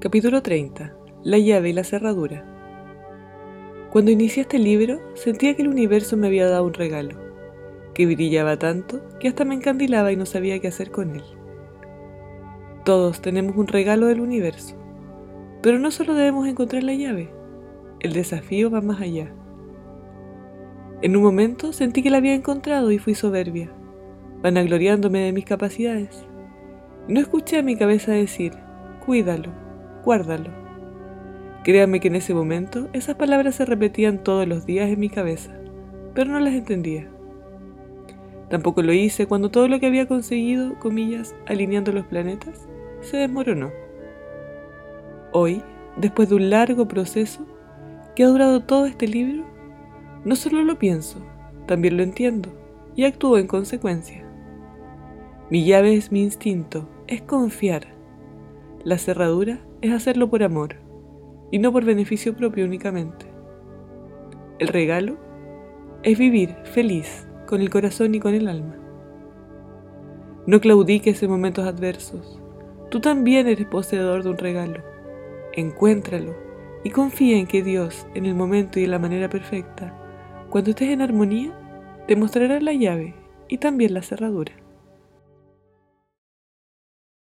Capítulo 30. La llave y la cerradura. Cuando inicié este libro, sentía que el universo me había dado un regalo, que brillaba tanto que hasta me encandilaba y no sabía qué hacer con él. Todos tenemos un regalo del universo, pero no solo debemos encontrar la llave, el desafío va más allá. En un momento sentí que la había encontrado y fui soberbia, vanagloriándome de mis capacidades. No escuché a mi cabeza decir, cuídalo, guárdalo. Créame que en ese momento esas palabras se repetían todos los días en mi cabeza, pero no las entendía. Tampoco lo hice cuando todo lo que había conseguido, comillas, alineando los planetas, se desmoronó. Hoy, después de un largo proceso que ha durado todo este libro, no solo lo pienso, también lo entiendo y actúo en consecuencia. Mi llave es mi instinto, es confiar. La cerradura es hacerlo por amor y no por beneficio propio únicamente. El regalo es vivir feliz con el corazón y con el alma. No claudiques en momentos adversos. Tú también eres poseedor de un regalo. Encuéntralo y confía en que Dios, en el momento y en la manera perfecta, cuando estés en armonía, te mostrará la llave y también la cerradura.